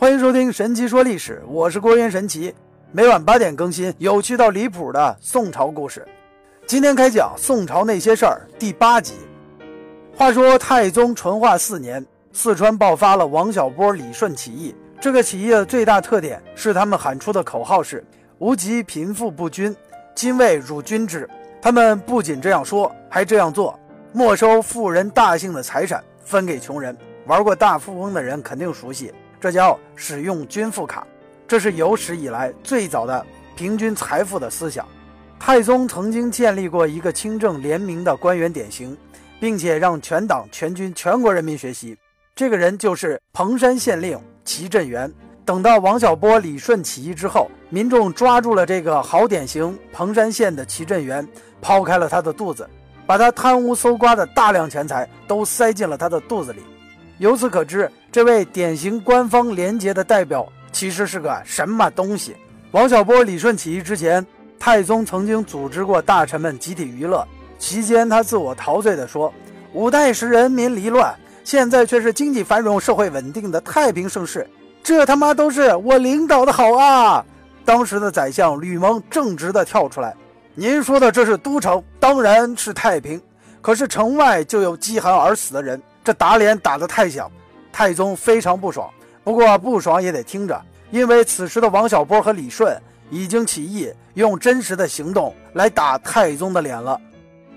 欢迎收听《神奇说历史》，我是郭元神奇，每晚八点更新，有趣到离谱的宋朝故事。今天开讲宋朝那些事儿第八集。话说太宗淳化四年，四川爆发了王小波、李顺起义。这个起义的最大特点是他们喊出的口号是“无极贫富不均，今为汝君之”。他们不仅这样说，还这样做：没收富人大姓的财产，分给穷人。玩过大富翁的人肯定熟悉。这叫使用均富卡，这是有史以来最早的平均财富的思想。太宗曾经建立过一个清正廉明的官员典型，并且让全党全军全国人民学习。这个人就是彭山县令齐振元。等到王小波、李顺起义之后，民众抓住了这个好典型彭山县的齐振元，抛开了他的肚子，把他贪污搜刮的大量钱财都塞进了他的肚子里。由此可知。这位典型官方廉洁的代表，其实是个什么东西？王小波、李顺起义之前，太宗曾经组织过大臣们集体娱乐，期间他自我陶醉地说：“五代时人民离乱，现在却是经济繁荣、社会稳定的太平盛世，这他妈都是我领导的好啊！”当时的宰相吕蒙正直地跳出来：“您说的这是都城，当然是太平，可是城外就有饥寒而死的人，这打脸打得太响。”太宗非常不爽，不过不爽也得听着，因为此时的王小波和李顺已经起义，用真实的行动来打太宗的脸了。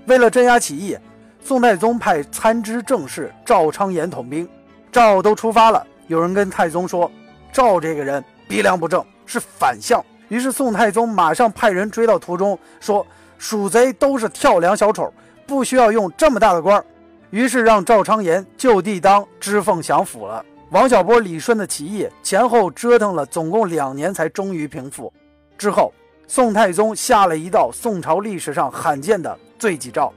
为了镇压起义，宋太宗派参知政事赵昌言统兵。赵都出发了，有人跟太宗说，赵这个人鼻梁不正，是反相。于是宋太宗马上派人追到途中，说蜀贼都是跳梁小丑，不需要用这么大的官儿。于是让赵昌言就地当知奉享府了。王小波、李顺的起义前后折腾了总共两年，才终于平复。之后，宋太宗下了一道宋朝历史上罕见的罪己诏，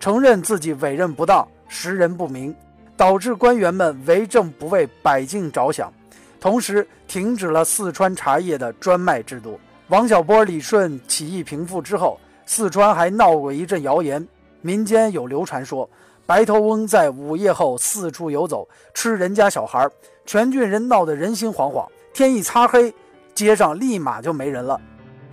承认自己委任不当、识人不明，导致官员们为政不为百姓着想，同时停止了四川茶叶的专卖制度。王小波、李顺起义平复之后，四川还闹过一阵谣言，民间有流传说。白头翁在午夜后四处游走，吃人家小孩，全郡人闹得人心惶惶。天一擦黑，街上立马就没人了。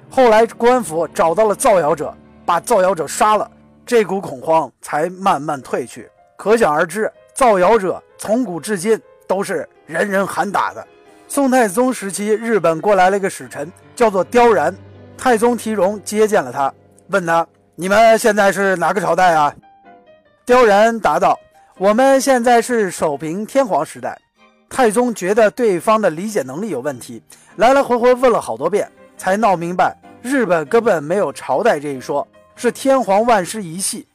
后来官府找到了造谣者，把造谣者杀了，这股恐慌才慢慢退去。可想而知，造谣者从古至今都是人人喊打的。宋太宗时期，日本过来了一个使臣，叫做刁然。太宗提荣接见了他，问他：“你们现在是哪个朝代啊？”刁然答道：“我们现在是守平天皇时代。”太宗觉得对方的理解能力有问题，来来回回问了好多遍，才闹明白日本根本没有朝代这一说，是天皇万世一系。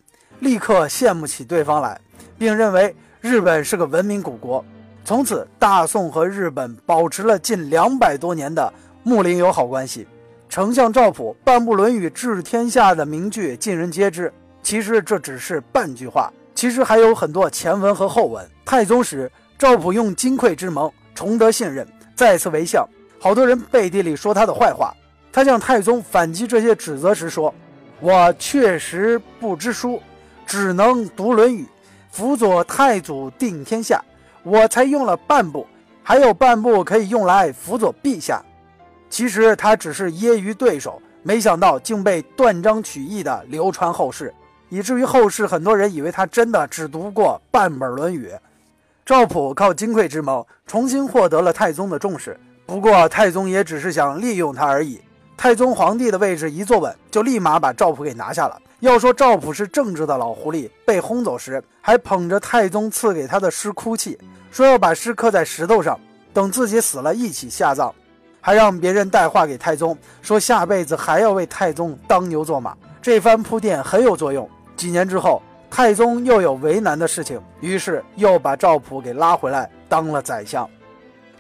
立刻羡慕起对方来，并认为日本是个文明古国。从此，大宋和日本保持了近两百多年的睦邻友好关系。丞相赵普半部《论语》治天下的名句，尽人皆知。其实这只是半句话，其实还有很多前文和后文。太宗时，赵普用金匮之盟重得信任，再次为相。好多人背地里说他的坏话。他向太宗反击这些指责时说：“我确实不知书，只能读《论语》，辅佐太祖定天下。我才用了半部，还有半部可以用来辅佐陛下。”其实他只是揶揄对手，没想到竟被断章取义的流传后世。以至于后世很多人以为他真的只读过半本《论语》。赵普靠金匮之谋重新获得了太宗的重视，不过太宗也只是想利用他而已。太宗皇帝的位置一坐稳，就立马把赵普给拿下了。要说赵普是正直的老狐狸，被轰走时还捧着太宗赐给他的诗哭泣，说要把诗刻在石头上，等自己死了一起下葬，还让别人带话给太宗，说下辈子还要为太宗当牛做马。这番铺垫很有作用。几年之后，太宗又有为难的事情，于是又把赵普给拉回来当了宰相。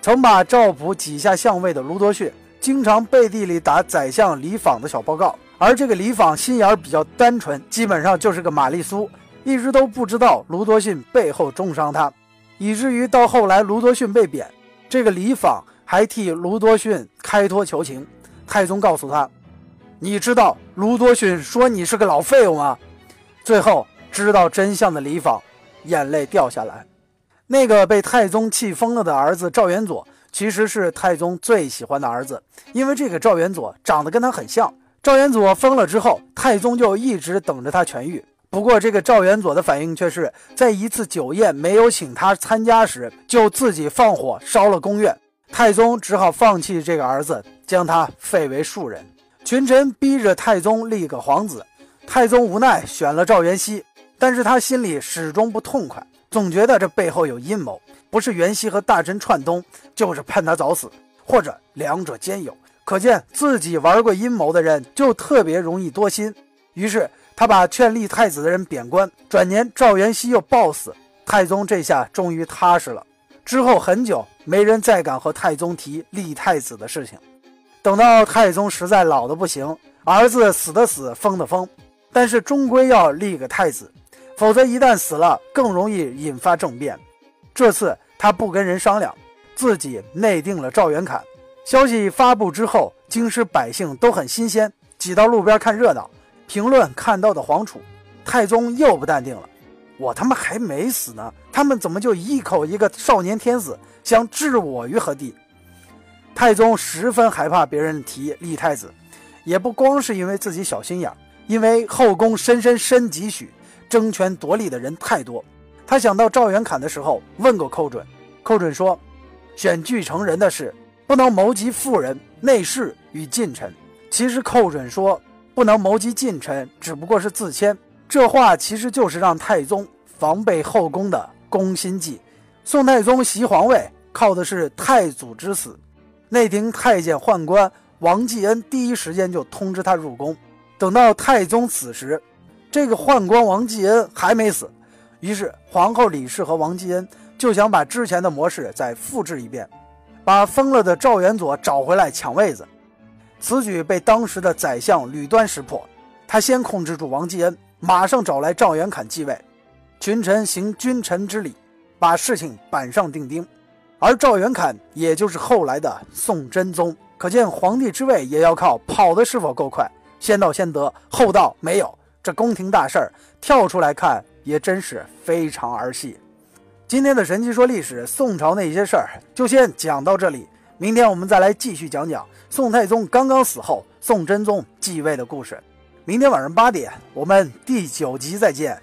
曾把赵普挤下相位的卢多逊，经常背地里打宰相李昉的小报告。而这个李昉心眼比较单纯，基本上就是个玛丽苏，一直都不知道卢多逊背后重伤他，以至于到后来卢多逊被贬，这个李昉还替卢多逊开脱求情。太宗告诉他：“你知道卢多逊说你是个老废物吗？”最后知道真相的李昉，眼泪掉下来。那个被太宗气疯了的儿子赵元佐，其实是太宗最喜欢的儿子，因为这个赵元佐长得跟他很像。赵元佐疯了之后，太宗就一直等着他痊愈。不过，这个赵元佐的反应却是在一次酒宴没有请他参加时，就自己放火烧了宫院。太宗只好放弃这个儿子，将他废为庶人。群臣逼着太宗立个皇子，太宗无奈选了赵元熙，但是他心里始终不痛快，总觉得这背后有阴谋，不是元熙和大臣串通，就是盼他早死，或者两者兼有。可见自己玩过阴谋的人就特别容易多心，于是他把劝立太子的人贬官。转年赵元熙又暴死，太宗这下终于踏实了。之后很久，没人再敢和太宗提立太子的事情。等到太宗实在老的不行，儿子死的死，疯的疯，但是终归要立个太子，否则一旦死了，更容易引发政变。这次他不跟人商量，自己内定了赵元侃。消息发布之后，京师百姓都很新鲜，挤到路边看热闹，评论看到的皇储。太宗又不淡定了，我他妈还没死呢，他们怎么就一口一个少年天子，想置我于何地？太宗十分害怕别人提立太子，也不光是因为自己小心眼，因为后宫深深深几许，争权夺利的人太多。他想到赵元侃的时候，问过寇准，寇准说，选巨城人的事。不能谋及妇人、内侍与近臣。其实寇准说不能谋及近臣，只不过是自谦。这话其实就是让太宗防备后宫的攻心计。宋太宗袭皇位靠的是太祖之死。内廷太监宦官王继恩第一时间就通知他入宫。等到太宗死时，这个宦官王继恩还没死。于是皇后李氏和王继恩就想把之前的模式再复制一遍。把疯了的赵元佐找回来抢位子，此举被当时的宰相吕端识破。他先控制住王继恩，马上找来赵元侃继位，群臣行君臣之礼，把事情板上钉钉。而赵元侃也就是后来的宋真宗。可见皇帝之位也要靠跑的是否够快，先到先得，后到没有。这宫廷大事儿，跳出来看也真是非常儿戏。今天的神奇说历史，宋朝那些事儿就先讲到这里。明天我们再来继续讲讲宋太宗刚刚死后，宋真宗继位的故事。明天晚上八点，我们第九集再见。